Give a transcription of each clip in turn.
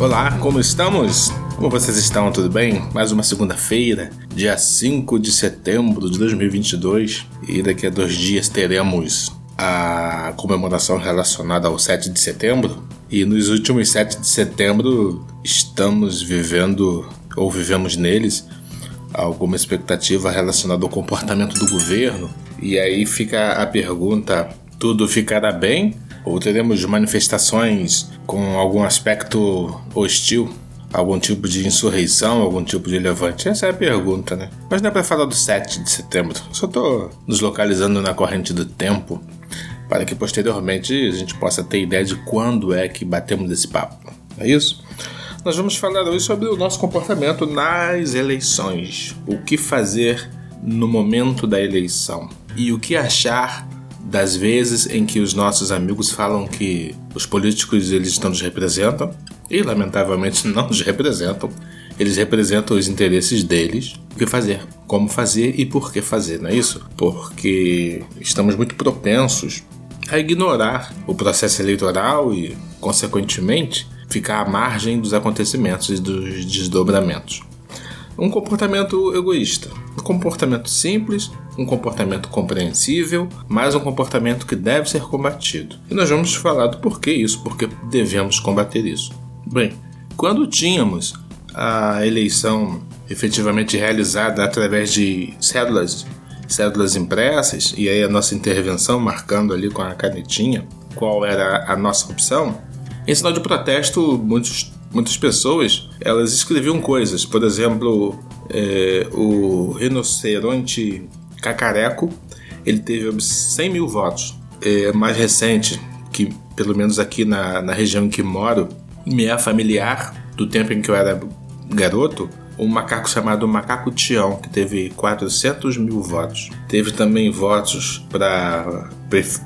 Olá, como estamos? Como vocês estão? Tudo bem? Mais uma segunda-feira, dia 5 de setembro de 2022, e daqui a dois dias teremos a comemoração relacionada ao 7 de setembro. E nos últimos 7 de setembro estamos vivendo, ou vivemos neles, alguma expectativa relacionada ao comportamento do governo. E aí fica a pergunta: tudo ficará bem? Ou teremos manifestações com algum aspecto hostil? Algum tipo de insurreição, algum tipo de levante? Essa é a pergunta, né? Mas não é para falar do 7 de setembro. Só estou nos localizando na corrente do tempo para que posteriormente a gente possa ter ideia de quando é que batemos esse papo. É isso? Nós vamos falar hoje sobre o nosso comportamento nas eleições. O que fazer no momento da eleição e o que achar das vezes em que os nossos amigos falam que os políticos eles não nos representam e lamentavelmente não nos representam. Eles representam os interesses deles. O que fazer? Como fazer e por que fazer, não é isso? Porque estamos muito propensos a ignorar o processo eleitoral e, consequentemente, ficar à margem dos acontecimentos e dos desdobramentos. Um comportamento egoísta, um comportamento simples, um comportamento compreensível, mas um comportamento que deve ser combatido. E nós vamos falar do porquê isso, porque devemos combater isso. Bem, quando tínhamos a eleição efetivamente realizada através de cédulas, cédulas impressas, e aí a nossa intervenção marcando ali com a canetinha qual era a nossa opção, em sinal de protesto, muitos muitas pessoas elas escreviam coisas. Por exemplo, é, o rinoceronte cacareco ele teve 100 mil votos. É, mais recente, que pelo menos aqui na, na região em que moro, me é familiar do tempo em que eu era garoto, um macaco chamado Macaco Tião, que teve 400 mil votos. Teve também votos para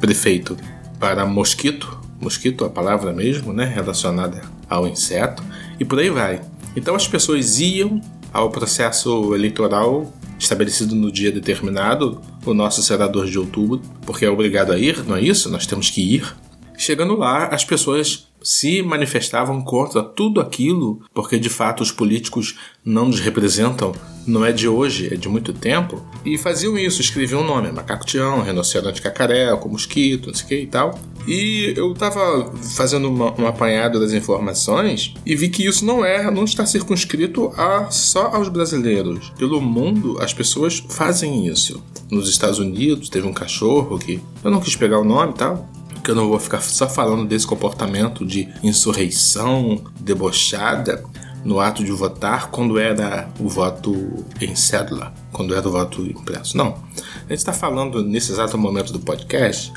prefeito para Mosquito, mosquito, a palavra mesmo, né, relacionada ao inseto, e por aí vai. Então as pessoas iam ao processo eleitoral estabelecido no dia determinado, o nosso senador de outubro, porque é obrigado a ir, não é isso? Nós temos que ir. Chegando lá, as pessoas se manifestavam contra tudo aquilo, porque de fato os políticos não nos representam, não é de hoje, é de muito tempo, e faziam isso, escreviam o nome, macaco tião, rinoceronte cacareco, mosquito, não sei o que e tal. E eu tava fazendo uma, um apanhado das informações e vi que isso não é, não está circunscrito a, só aos brasileiros. Pelo mundo, as pessoas fazem isso. Nos Estados Unidos, teve um cachorro que eu não quis pegar o nome e tal, que eu não vou ficar só falando desse comportamento de insurreição debochada no ato de votar quando era o voto em cédula, quando era o voto impresso. Não. A gente está falando nesse exato momento do podcast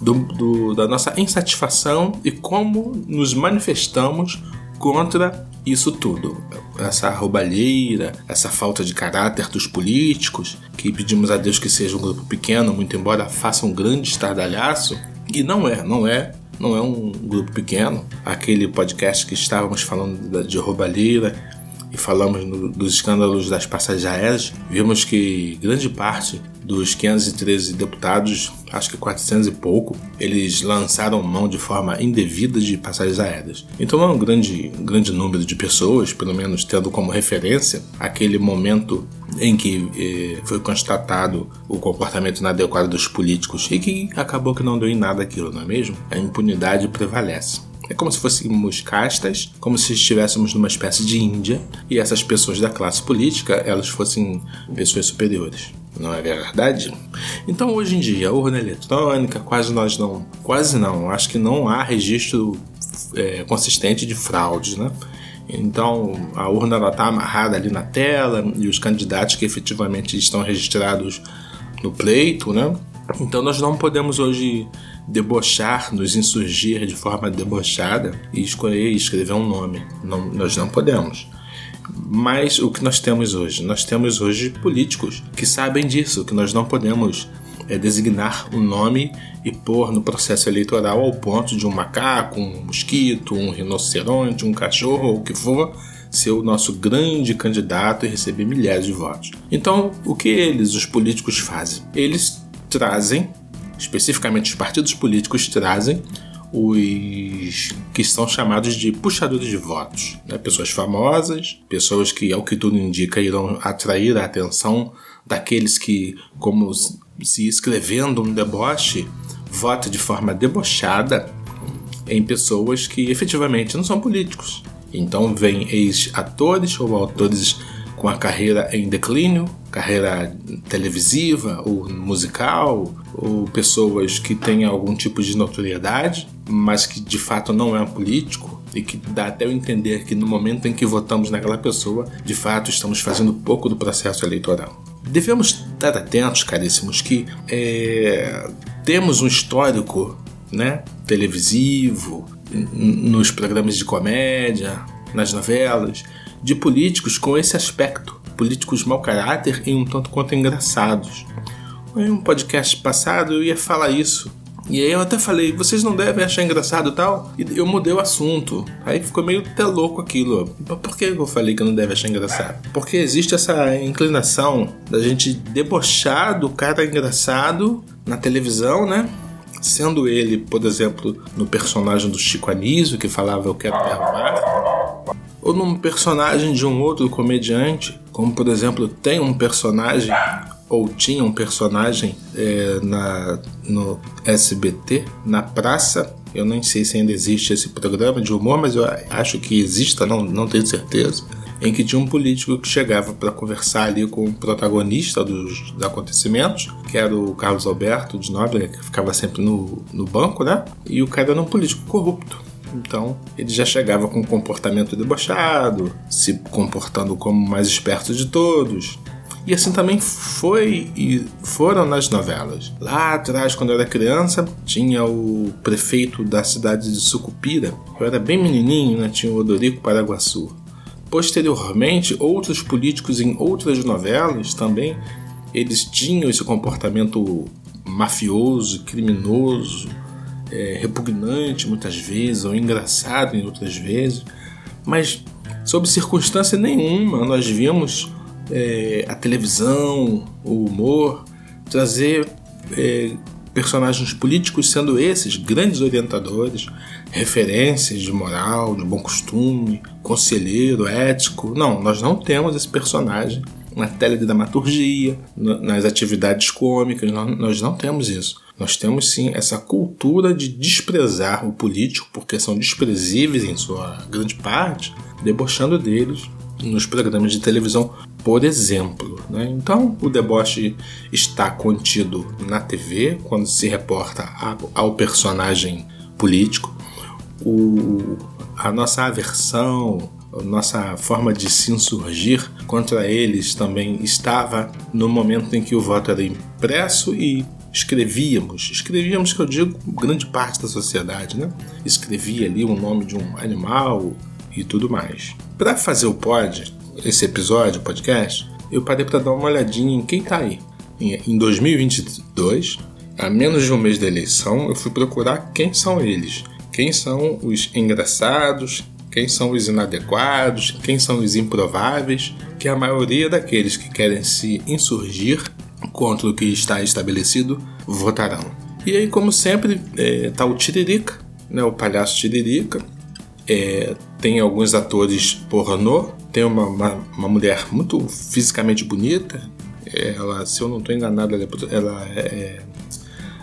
do, do, da nossa insatisfação e como nos manifestamos contra isso tudo. Essa roubalheira, essa falta de caráter dos políticos, que pedimos a Deus que seja um grupo pequeno, muito embora faça um grande estardalhaço, e não é, não é. Não é um grupo pequeno. Aquele podcast que estávamos falando de roubalheira falamos no, dos escândalos das passagens aéreas, vimos que grande parte dos 513 deputados, acho que 400 e pouco, eles lançaram mão de forma indevida de passagens aéreas. Então é um grande, grande número de pessoas, pelo menos tendo como referência aquele momento em que eh, foi constatado o comportamento inadequado dos políticos e que acabou que não deu em nada aquilo, não é mesmo? A impunidade prevalece. É como se fôssemos castas, como se estivéssemos numa espécie de Índia e essas pessoas da classe política elas fossem pessoas superiores não é verdade? Então hoje em dia, urna eletrônica, quase nós não, quase não, acho que não há registro é, consistente de fraudes, né? Então a urna está amarrada ali na tela e os candidatos que efetivamente estão registrados no pleito, né? Então nós não podemos hoje debochar, nos insurgir de forma debochada e escolher e escrever um nome. Não, nós não podemos. Mas o que nós temos hoje? Nós temos hoje políticos que sabem disso, que nós não podemos é, designar um nome e pôr no processo eleitoral ao ponto de um macaco, um mosquito, um rinoceronte, um cachorro ou o que for ser o nosso grande candidato e receber milhares de votos. Então, o que eles, os políticos, fazem? Eles trazem, especificamente os partidos políticos trazem, os que são chamados de puxadores de votos. Né? Pessoas famosas, pessoas que, ao que tudo indica, irão atrair a atenção daqueles que, como se escrevendo um deboche, vota de forma debochada em pessoas que efetivamente não são políticos. Então vem ex-atores ou autores com a carreira em declínio, carreira televisiva ou musical, ou pessoas que têm algum tipo de notoriedade, mas que de fato não é um político e que dá até eu entender que no momento em que votamos naquela pessoa, de fato estamos fazendo pouco do processo eleitoral. Devemos estar atentos, caríssimos, que é, temos um histórico né, televisivo, nos programas de comédia, nas novelas, de políticos com esse aspecto, políticos mau caráter e um tanto quanto engraçados. Em um podcast passado eu ia falar isso. E aí eu até falei, vocês não devem achar engraçado tal? E eu mudei o assunto. Aí ficou meio até louco aquilo. Por que eu falei que não deve achar engraçado? Porque existe essa inclinação da gente debochar do cara engraçado na televisão, né? Sendo ele, por exemplo, no personagem do Chico Anísio, que falava Eu quero derrubar ou num personagem de um outro comediante, como por exemplo tem um personagem ou tinha um personagem é, na, no SBT, na praça. Eu nem sei se ainda existe esse programa de humor, mas eu acho que exista, não, não tenho certeza. Em que tinha um político que chegava para conversar ali com o protagonista dos, dos, acontecimentos, que era o Carlos Alberto de Nóbrega, que ficava sempre no, no banco, né? E o cara era um político corrupto. Então ele já chegava com um comportamento debochado, se comportando como o mais esperto de todos. E assim também foi e foram nas novelas. Lá atrás, quando eu era criança, tinha o prefeito da cidade de Sucupira. Eu era bem menininho, né? Tinha o Odorico Paraguaçu. Posteriormente, outros políticos em outras novelas também, eles tinham esse comportamento mafioso, criminoso, é, repugnante muitas vezes, ou engraçado em outras vezes, mas sob circunstância nenhuma nós vimos é, a televisão, o humor trazer é, personagens políticos sendo esses grandes orientadores, referências de moral, de bom costume, conselheiro ético. Não, nós não temos esse personagem na teledramaturgia, nas atividades cômicas, nós não temos isso. Nós temos sim essa cultura de desprezar o político, porque são desprezíveis em sua grande parte, debochando deles nos programas de televisão, por exemplo. Né? Então, o deboche está contido na TV, quando se reporta ao personagem político. O, a nossa aversão, nossa forma de se insurgir contra eles também estava no momento em que o voto era impresso e escrevíamos, escrevíamos que eu digo grande parte da sociedade, né? Escrevia ali o nome de um animal e tudo mais. Para fazer o pod, esse episódio, podcast, eu parei para dar uma olhadinha em quem tá aí. Em 2022, a menos de um mês da eleição, eu fui procurar quem são eles. Quem são os engraçados, quem são os inadequados, quem são os improváveis, que a maioria daqueles que querem se insurgir contra o que está estabelecido votarão. E aí, como sempre, está é, o Tiririca, né, o palhaço Tiririca. É, tem alguns atores pornô. Tem uma, uma, uma, mulher muito fisicamente bonita. Ela, se eu não estou enganado, ela é, ela é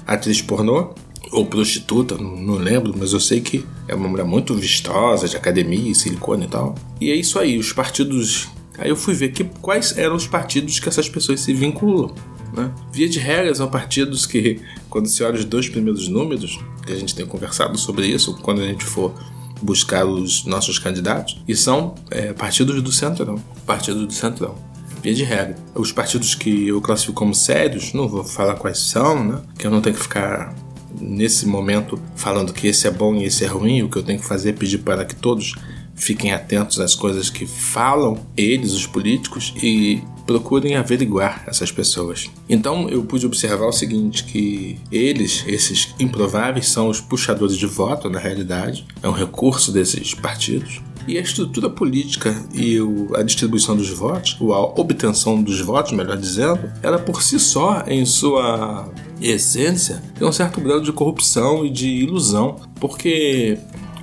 atriz pornô ou prostituta, não, lembro, mas eu sei que é uma mulher muito vistosa, de academia, silicone e tal. E é isso aí, os partidos. Aí eu fui ver que, quais eram os partidos que essas pessoas se vinculam. Né? Via de regra, são partidos que, quando se olha os dois primeiros números, que a gente tem conversado sobre isso, quando a gente for buscar os nossos candidatos, e são é, partidos do Centrão. Partidos do Centrão. Via de regra. Os partidos que eu classifico como sérios, não vou falar quais são, né? Que eu não tenho que ficar nesse momento falando que esse é bom e esse é ruim. O que eu tenho que fazer é pedir para que todos fiquem atentos às coisas que falam eles, os políticos, e procurem averiguar essas pessoas. Então eu pude observar o seguinte, que eles, esses improváveis, são os puxadores de voto, na realidade, é um recurso desses partidos. E a estrutura política e a distribuição dos votos, ou a obtenção dos votos, melhor dizendo, ela por si só, em sua essência, tem um certo grau de corrupção e de ilusão, porque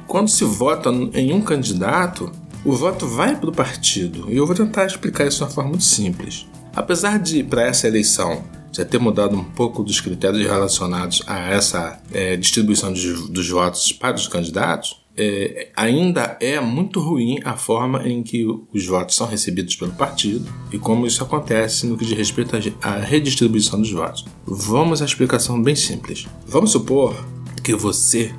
quando se vota em um candidato, o voto vai para o partido. E eu vou tentar explicar isso de uma forma muito simples. Apesar de, para essa eleição, já ter mudado um pouco dos critérios relacionados a essa é, distribuição de, dos votos para os candidatos, é, ainda é muito ruim a forma em que os votos são recebidos pelo partido e como isso acontece no que diz respeito à redistribuição dos votos. Vamos à explicação bem simples. Vamos supor que você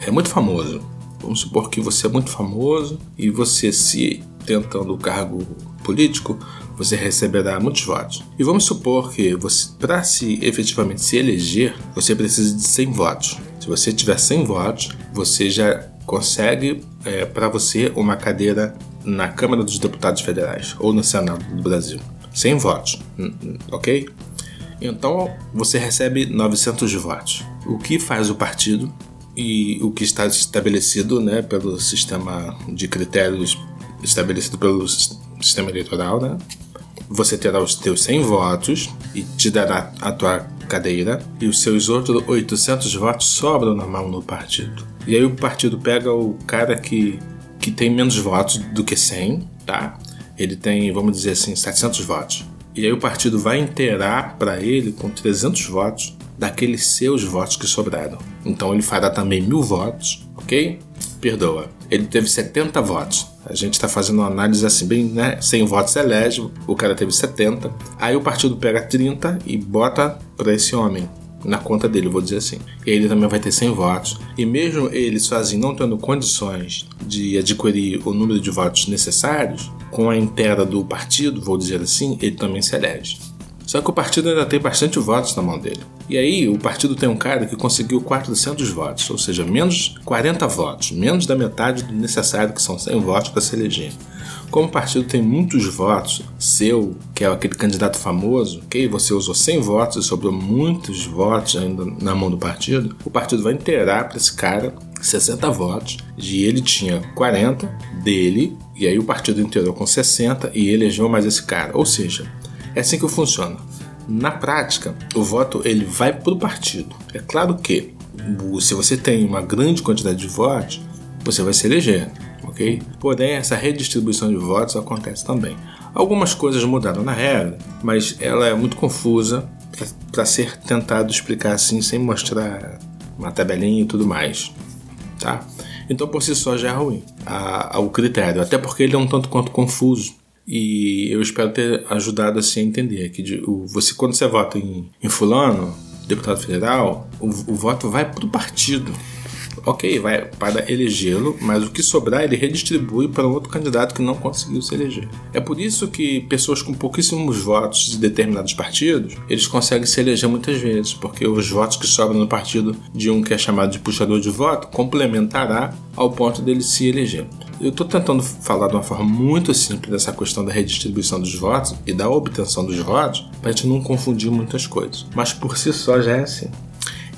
é muito famoso. Vamos supor que você é muito famoso e você se tentando o cargo político, você receberá muitos votos. E vamos supor que para se efetivamente se eleger, você precisa de 100 votos. Se você tiver 100 votos, você já consegue é, para você uma cadeira na Câmara dos Deputados Federais ou no Senado do Brasil. 100 votos, ok? Então você recebe 900 votos. O que faz o partido e o que está estabelecido né, pelo sistema de critérios estabelecido pelo sistema eleitoral, né? Você terá os teus 100 votos e te dará a tua cadeira e os seus outros 800 votos sobram na mão do partido. E aí o partido pega o cara que, que tem menos votos do que 100, tá? Ele tem, vamos dizer assim, 700 votos. E aí o partido vai inteirar para ele com 300 votos daqueles seus votos que sobraram. Então ele fará também mil votos, ok? Perdoa. Ele teve 70 votos. A gente está fazendo uma análise assim, bem, né? 100 votos elege, o cara teve 70. Aí o partido pega 30 e bota para esse homem na conta dele, vou dizer assim. E ele também vai ter 100 votos. E mesmo ele sozinho não tendo condições de adquirir o número de votos necessários, com a inteira do partido, vou dizer assim, ele também se elege. Só que o partido ainda tem bastante votos na mão dele. E aí o partido tem um cara que conseguiu 400 votos, ou seja, menos 40 votos, menos da metade do necessário, que são 100 votos para se eleger. Como o partido tem muitos votos, seu, que é aquele candidato famoso, ok? Você usou 100 votos e sobrou muitos votos ainda na mão do partido, o partido vai inteirar para esse cara 60 votos, e ele tinha 40 dele, e aí o partido inteirou com 60 e elegeu mais esse cara. Ou seja, é assim que funciona. Na prática, o voto ele vai para o partido. É claro que se você tem uma grande quantidade de votos, você vai se eleger ok? Porém, essa redistribuição de votos acontece também. Algumas coisas mudaram na regra, mas ela é muito confusa para ser tentado explicar assim sem mostrar uma tabelinha e tudo mais, tá? Então, por si só já é ruim a, a, o critério, até porque ele é um tanto quanto confuso. E eu espero ter ajudado assim a entender que de, o, você quando você vota em, em fulano, deputado federal, o, o voto vai para o partido ok, vai para elegê-lo, mas o que sobrar ele redistribui para outro candidato que não conseguiu se eleger. É por isso que pessoas com pouquíssimos votos de determinados partidos, eles conseguem se eleger muitas vezes, porque os votos que sobram no partido de um que é chamado de puxador de voto complementará ao ponto dele se eleger. Eu estou tentando falar de uma forma muito simples dessa questão da redistribuição dos votos e da obtenção dos votos, para a gente não confundir muitas coisas. Mas por si só já é assim.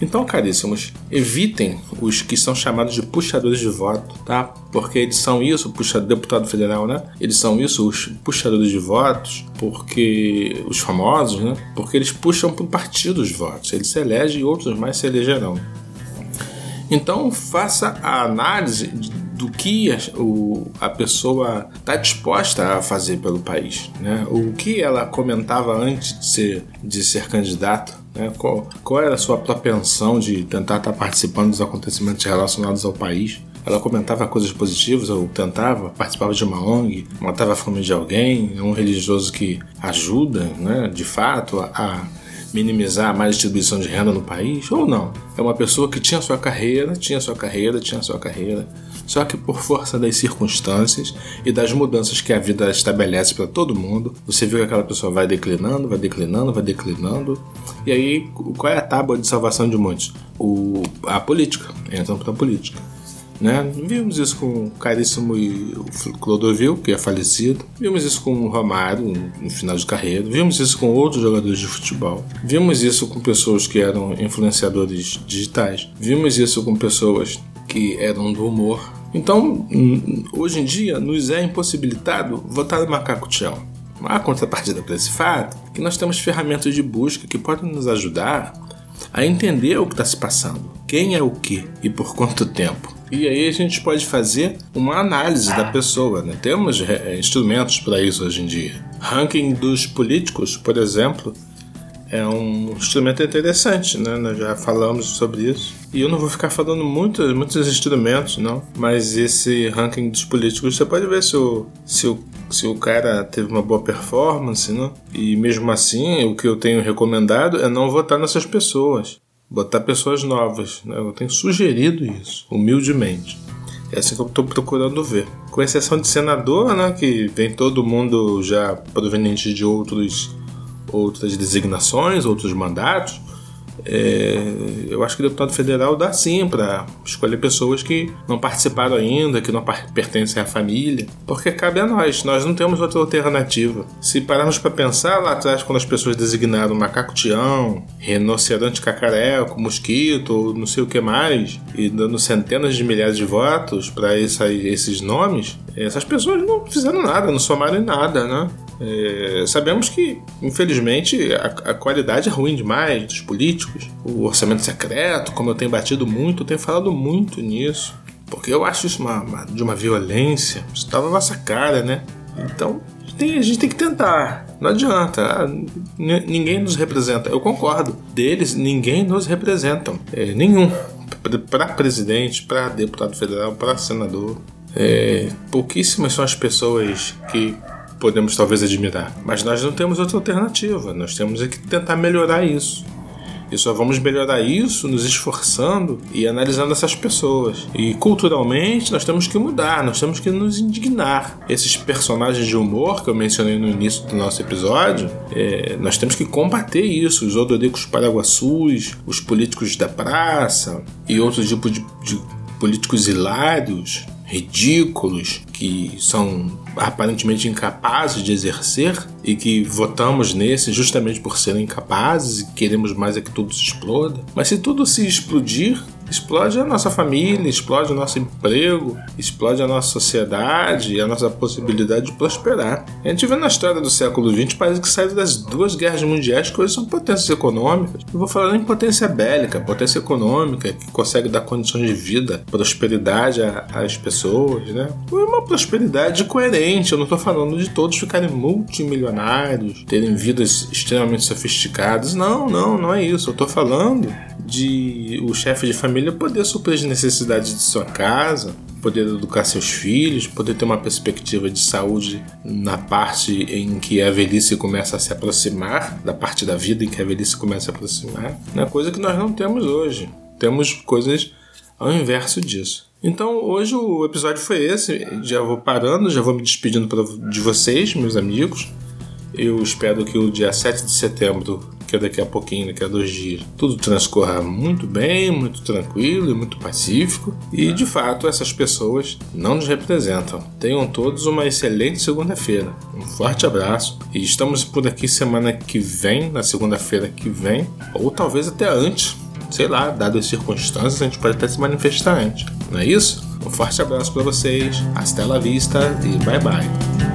Então, caríssimos, evitem os que são chamados de puxadores de voto, tá? Porque eles são isso, puxa, deputado federal, né? Eles são isso, os puxadores de votos, porque os famosos, né? Porque eles puxam para o partido os votos. Eles se elegem e outros mais se elegerão. Então, faça a análise do que a, o, a pessoa está disposta a fazer pelo país, né? O que ela comentava antes de ser, de ser candidato né? Qual, qual era a sua propensão de tentar estar participando dos acontecimentos relacionados ao país? Ela comentava coisas positivas ou tentava, participava de uma ONG, matava a fome de alguém, um religioso que ajuda, né, de fato, a minimizar a má distribuição de renda no país, ou não. É uma pessoa que tinha sua carreira, tinha sua carreira, tinha sua carreira, só que por força das circunstâncias e das mudanças que a vida estabelece para todo mundo, você viu que aquela pessoa vai declinando, vai declinando, vai declinando. E aí, qual é a tábua de salvação de muitos? O, a política. Entram para a política. Né? Vimos isso com o caríssimo Clodovil, que é falecido. Vimos isso com o Romário, no final de carreira. Vimos isso com outros jogadores de futebol. Vimos isso com pessoas que eram influenciadores digitais. Vimos isso com pessoas que eram do humor. Então, hum, hoje em dia, nos é impossibilitado votar no macaco tchau. Há contrapartida para esse fato que nós temos ferramentas de busca que podem nos ajudar a entender o que está se passando, quem é o que e por quanto tempo. E aí a gente pode fazer uma análise da pessoa. Né? Temos é, instrumentos para isso hoje em dia. Ranking dos políticos, por exemplo, é um instrumento interessante, né? Nós já falamos sobre isso. E eu não vou ficar falando muito, muitos instrumentos, não. Mas esse ranking dos políticos, você pode ver se o, se o, se o cara teve uma boa performance, não? E mesmo assim, o que eu tenho recomendado é não votar nessas pessoas. Botar pessoas novas. Né? Eu tenho sugerido isso, humildemente. É assim que eu estou procurando ver. Com exceção de senador, né? Que vem todo mundo já proveniente de outros outras designações, outros mandatos, é, eu acho que o deputado federal dá sim para escolher pessoas que não participaram ainda, que não pertencem à família, porque cabe a nós, nós não temos outra alternativa. Se pararmos para pensar lá atrás, quando as pessoas designaram macaco-tião, rinoceronte cacareco, mosquito, ou não sei o que mais, e dando centenas de milhares de votos para esses nomes, essas pessoas não fizeram nada, não somaram em nada, né? É, sabemos que, infelizmente, a, a, qualidade é ruim demais dos políticos. O orçamento secreto, como eu tenho batido muito, eu tenho falado muito nisso. Porque eu acho isso uma, uma, de uma violência. Isso estava tá na nossa cara, né? Então, tem, a gente tem que tentar. Não adianta. Ah, ninguém nos representa. Eu concordo. Deles, ninguém nos representa. É, nenhum. Para presidente, para deputado federal, para senador. É, pouquíssimas são as pessoas que podemos talvez admirar. Mas nós não temos outra alternativa, nós temos é que tentar melhorar isso. E só vamos melhorar isso nos esforçando e analisando essas pessoas. E culturalmente nós temos que mudar, nós temos que nos indignar. Esses personagens de humor que eu mencionei no início do nosso episódio, é, nós temos que combater isso. Os odoricos paraguaçus, os políticos da praça e outros tipos de, de políticos hilários ridículos, que são aparentemente incapazes de exercer e que votamos nesse justamente por serem incapazes e queremos mais é que tudo se exploda. Mas se tudo se explodir, explode a nossa família, explode o nosso emprego, explode a nossa sociedade e a nossa possibilidade de prosperar. A gente vê na história do século XX, parece que sai das duas guerras mundiais que hoje são potências econômicas. Eu vou falar em potência bélica, potência econômica, que consegue dar condições de vida, prosperidade às pessoas, né? Uma prosperidade coerente, eu não estou falando de todos ficarem multimilionários, terem vidas extremamente sofisticadas. Não, não, não é isso. Eu estou falando de o chefe de família poder suprir as necessidades de sua casa, poder educar seus filhos, poder ter uma perspectiva de saúde na parte em que a velhice começa a se aproximar, da parte da vida em que a velhice começa a aproximar, é coisa que nós não temos hoje. Temos coisas ao inverso disso. Então hoje o episódio foi esse. Já vou parando, já vou me despedindo de vocês, meus amigos. Eu espero que o dia 7 de setembro, que é daqui a pouquinho, daqui a dois dias, tudo transcorra muito bem, muito tranquilo e muito pacífico. E de fato, essas pessoas não nos representam. Tenham todos uma excelente segunda-feira. Um forte abraço e estamos por aqui semana que vem, na segunda-feira que vem, ou talvez até antes. Sei lá, dado as circunstâncias, a gente pode até se manifestar antes. Não é isso? Um forte abraço para vocês, hasta la vista e bye bye.